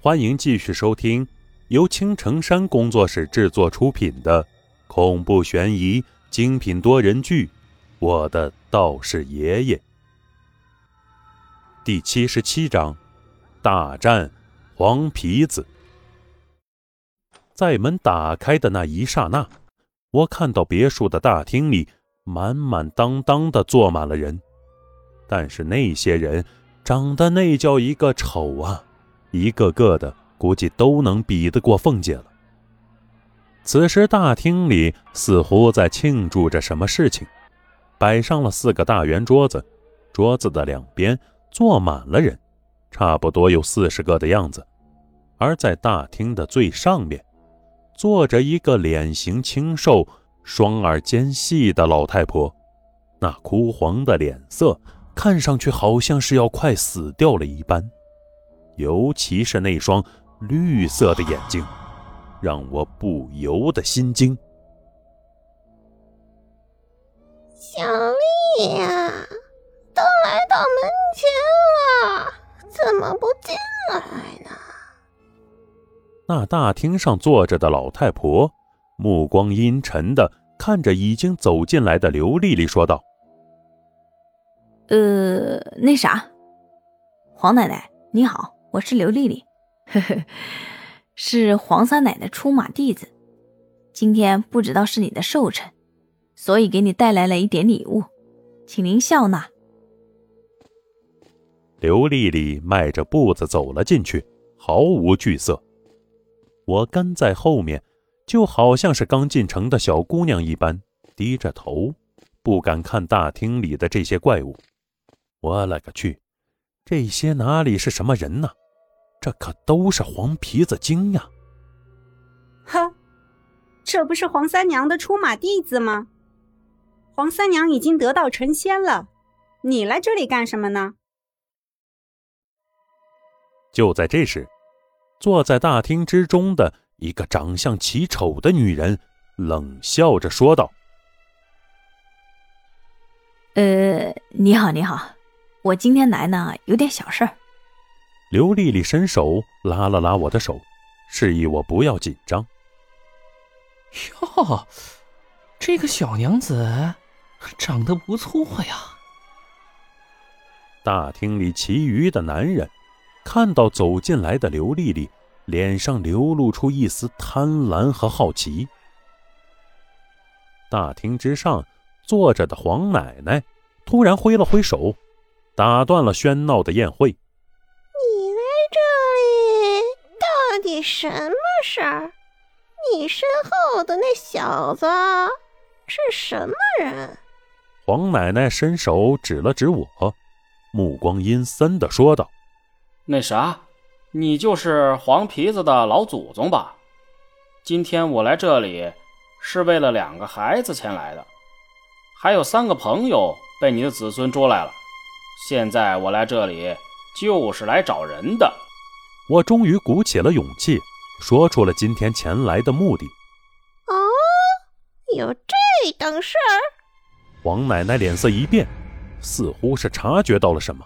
欢迎继续收听由青城山工作室制作出品的恐怖悬疑精品多人剧《我的道士爷爷》第七十七章：大战黄皮子。在门打开的那一刹那，我看到别墅的大厅里满满当当的坐满了人，但是那些人长得那叫一个丑啊！一个个的，估计都能比得过凤姐了。此时大厅里似乎在庆祝着什么事情，摆上了四个大圆桌子，桌子的两边坐满了人，差不多有四十个的样子。而在大厅的最上面，坐着一个脸型清瘦、双耳尖细的老太婆，那枯黄的脸色看上去好像是要快死掉了一般。尤其是那双绿色的眼睛，让我不由得心惊。小丽呀，都来到门前了，怎么不进来呢？那大厅上坐着的老太婆，目光阴沉的看着已经走进来的刘丽丽，说道：“呃，那啥，黄奶奶你好。”我是刘丽丽，呵呵，是黄三奶奶出马弟子。今天不知道是你的寿辰，所以给你带来了一点礼物，请您笑纳。刘丽丽迈着步子走了进去，毫无惧色。我跟在后面，就好像是刚进城的小姑娘一般，低着头，不敢看大厅里的这些怪物。我勒个去！这些哪里是什么人呢？这可都是黄皮子精呀！呵，这不是黄三娘的出马弟子吗？黄三娘已经得道成仙了，你来这里干什么呢？就在这时，坐在大厅之中的一个长相奇丑的女人冷笑着说道：“呃，你好，你好。”我今天来呢，有点小事儿。刘丽丽伸手拉了拉我的手，示意我不要紧张。哟，这个小娘子长得不错呀。大厅里其余的男人看到走进来的刘丽丽，脸上流露出一丝贪婪和好奇。大厅之上坐着的黄奶奶突然挥了挥手。打断了喧闹的宴会。你来这里到底什么事儿？你身后的那小子是什么人？黄奶奶伸手指了指我，目光阴森的说道：“那啥，你就是黄皮子的老祖宗吧？今天我来这里是为了两个孩子前来的，还有三个朋友被你的子孙捉来了。”现在我来这里就是来找人的。我终于鼓起了勇气，说出了今天前来的目的。哦，有这等事儿？王奶奶脸色一变，似乎是察觉到了什么。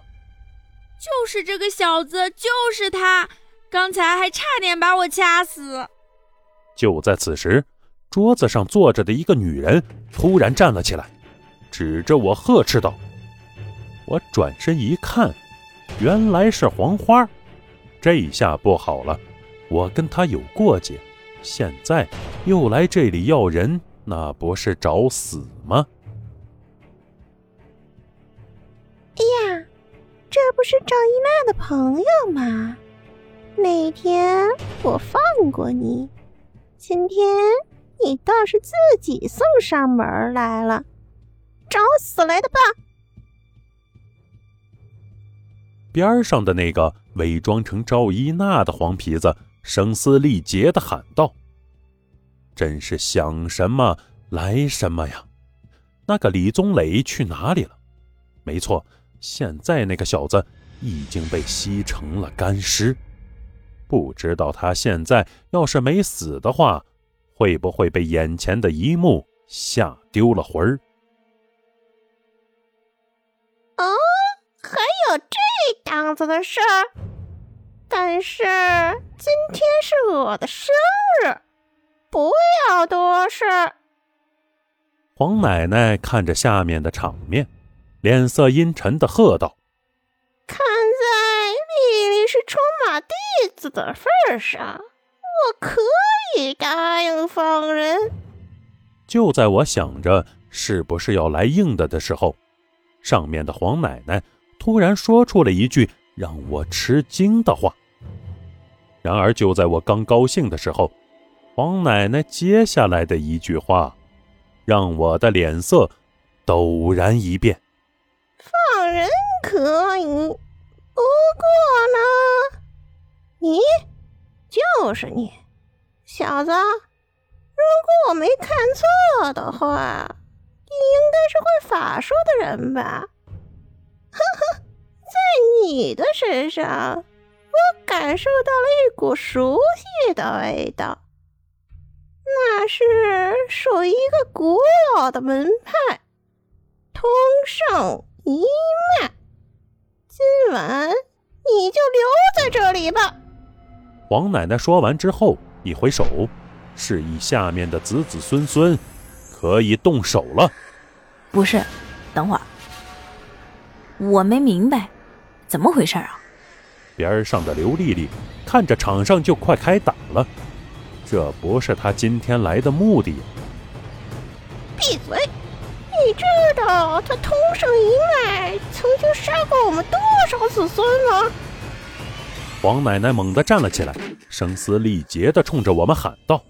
就是这个小子，就是他，刚才还差点把我掐死。就在此时，桌子上坐着的一个女人突然站了起来，指着我呵斥道。我转身一看，原来是黄花。这下不好了，我跟他有过节，现在又来这里要人，那不是找死吗？哎呀，这不是赵一娜的朋友吗？那天我放过你，今天你倒是自己送上门来了，找死来的吧！边上的那个伪装成赵一娜的黄皮子声嘶力竭的喊道：“真是想什么来什么呀！那个李宗磊去哪里了？没错，现在那个小子已经被吸成了干尸。不知道他现在要是没死的话，会不会被眼前的一幕吓丢了魂儿？”哦，还有这。样子的事儿，但是今天是我的生日，不要多事。黄奶奶看着下面的场面，脸色阴沉的喝道：“看在丽丽是出马弟子的份上，我可以答应放人。”就在我想着是不是要来硬的的时候，上面的黄奶奶突然说出了一句让我吃惊的话。然而，就在我刚高兴的时候，黄奶奶接下来的一句话，让我的脸色陡然一变。放人可以，不过呢，你就是你，小子。如果我没看错的话，你应该是会法术的人吧？呵呵，在你的身上，我感受到了一股熟悉的味道，那是属于一个古老的门派——通圣一脉。今晚你就留在这里吧。黄奶奶说完之后，一挥手。示意下面的子子孙孙可以动手了。不是，等会儿，我没明白，怎么回事啊？边上的刘丽丽看着场上就快开打了，这不是她今天来的目的。闭嘴！你知道他通圣一脉曾经杀过我们多少子孙吗？黄奶奶猛地站了起来，声嘶力竭地冲着我们喊道。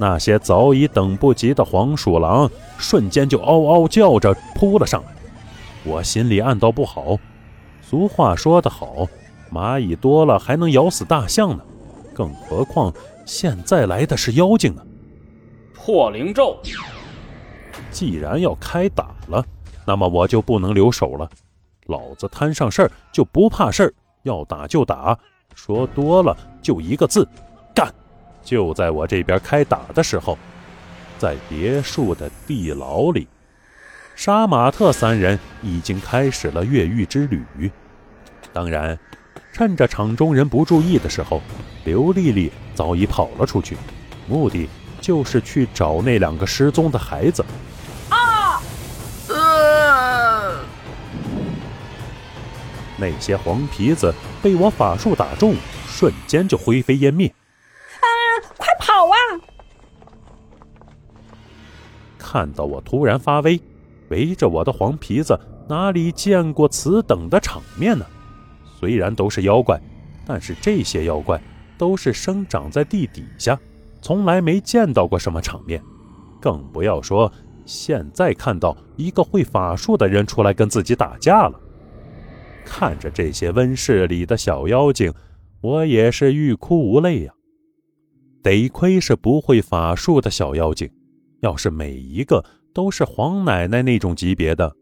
那些早已等不及的黄鼠狼瞬间就嗷嗷叫着扑了上来。我心里暗道不好。俗话说得好，蚂蚁多了还能咬死大象呢，更何况现在来的是妖精呢？破灵咒！既然要开打了，那么我就不能留手了。老子摊上事儿就不怕事儿，要打就打。说多了就一个字，干！就在我这边开打的时候，在别墅的地牢里，杀马特三人已经开始了越狱之旅。当然，趁着场中人不注意的时候，刘丽丽早已跑了出去，目的就是去找那两个失踪的孩子。啊！呃！那些黄皮子。被我法术打中，瞬间就灰飞烟灭。看到我突然发威，围着我的黄皮子哪里见过此等的场面呢？虽然都是妖怪，但是这些妖怪都是生长在地底下，从来没见到过什么场面，更不要说现在看到一个会法术的人出来跟自己打架了。看着这些温室里的小妖精，我也是欲哭无泪呀。得亏是不会法术的小妖精，要是每一个都是黄奶奶那种级别的，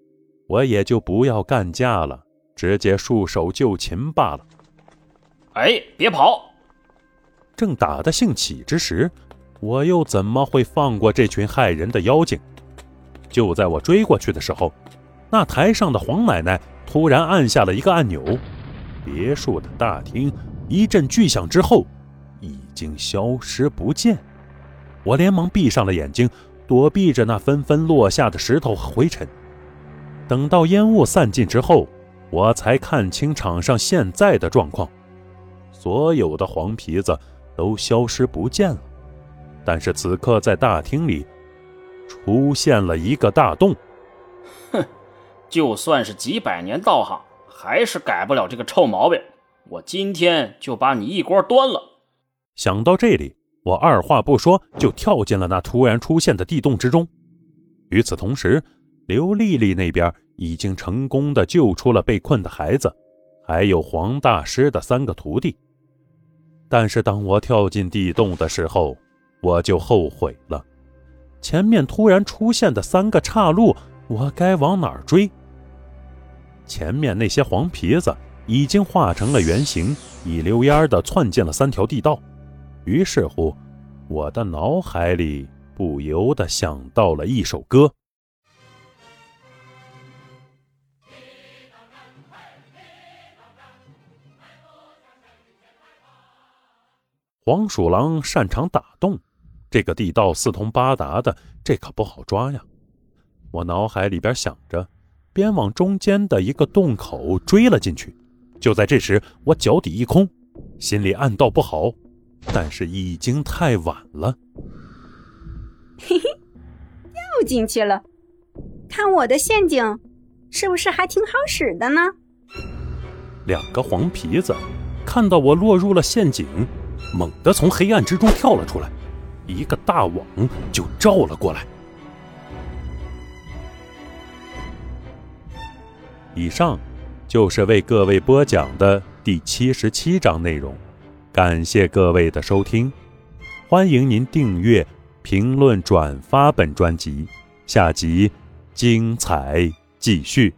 我也就不要干架了，直接束手就擒罢了。哎，别跑！正打得兴起之时，我又怎么会放过这群害人的妖精？就在我追过去的时候，那台上的黄奶奶。突然按下了一个按钮，别墅的大厅一阵巨响之后，已经消失不见。我连忙闭上了眼睛，躲避着那纷纷落下的石头和灰尘。等到烟雾散尽之后，我才看清场上现在的状况：所有的黄皮子都消失不见了。但是此刻在大厅里出现了一个大洞。哼！就算是几百年道行，还是改不了这个臭毛病。我今天就把你一锅端了。想到这里，我二话不说就跳进了那突然出现的地洞之中。与此同时，刘丽丽那边已经成功的救出了被困的孩子，还有黄大师的三个徒弟。但是当我跳进地洞的时候，我就后悔了。前面突然出现的三个岔路，我该往哪儿追？前面那些黄皮子已经化成了原形，一溜烟的窜进了三条地道。于是乎我的脑海里不由得想到了一首歌。黄鼠狼擅长打洞这个地道四通八达的这可不好抓呀。我脑海里边想着边往中间的一个洞口追了进去。就在这时我脚底一空心里暗道不好但是已经太晚了。嘿嘿，掉进去了。看我的陷阱，是不是还挺好使的呢？两个黄皮子看到我落入了陷阱，猛地从黑暗之中跳了出来，一个大网就罩了过来。以上就是为各位播讲的第七十七章内容，感谢各位的收听，欢迎您订阅、评论、转发本专辑，下集精彩继续。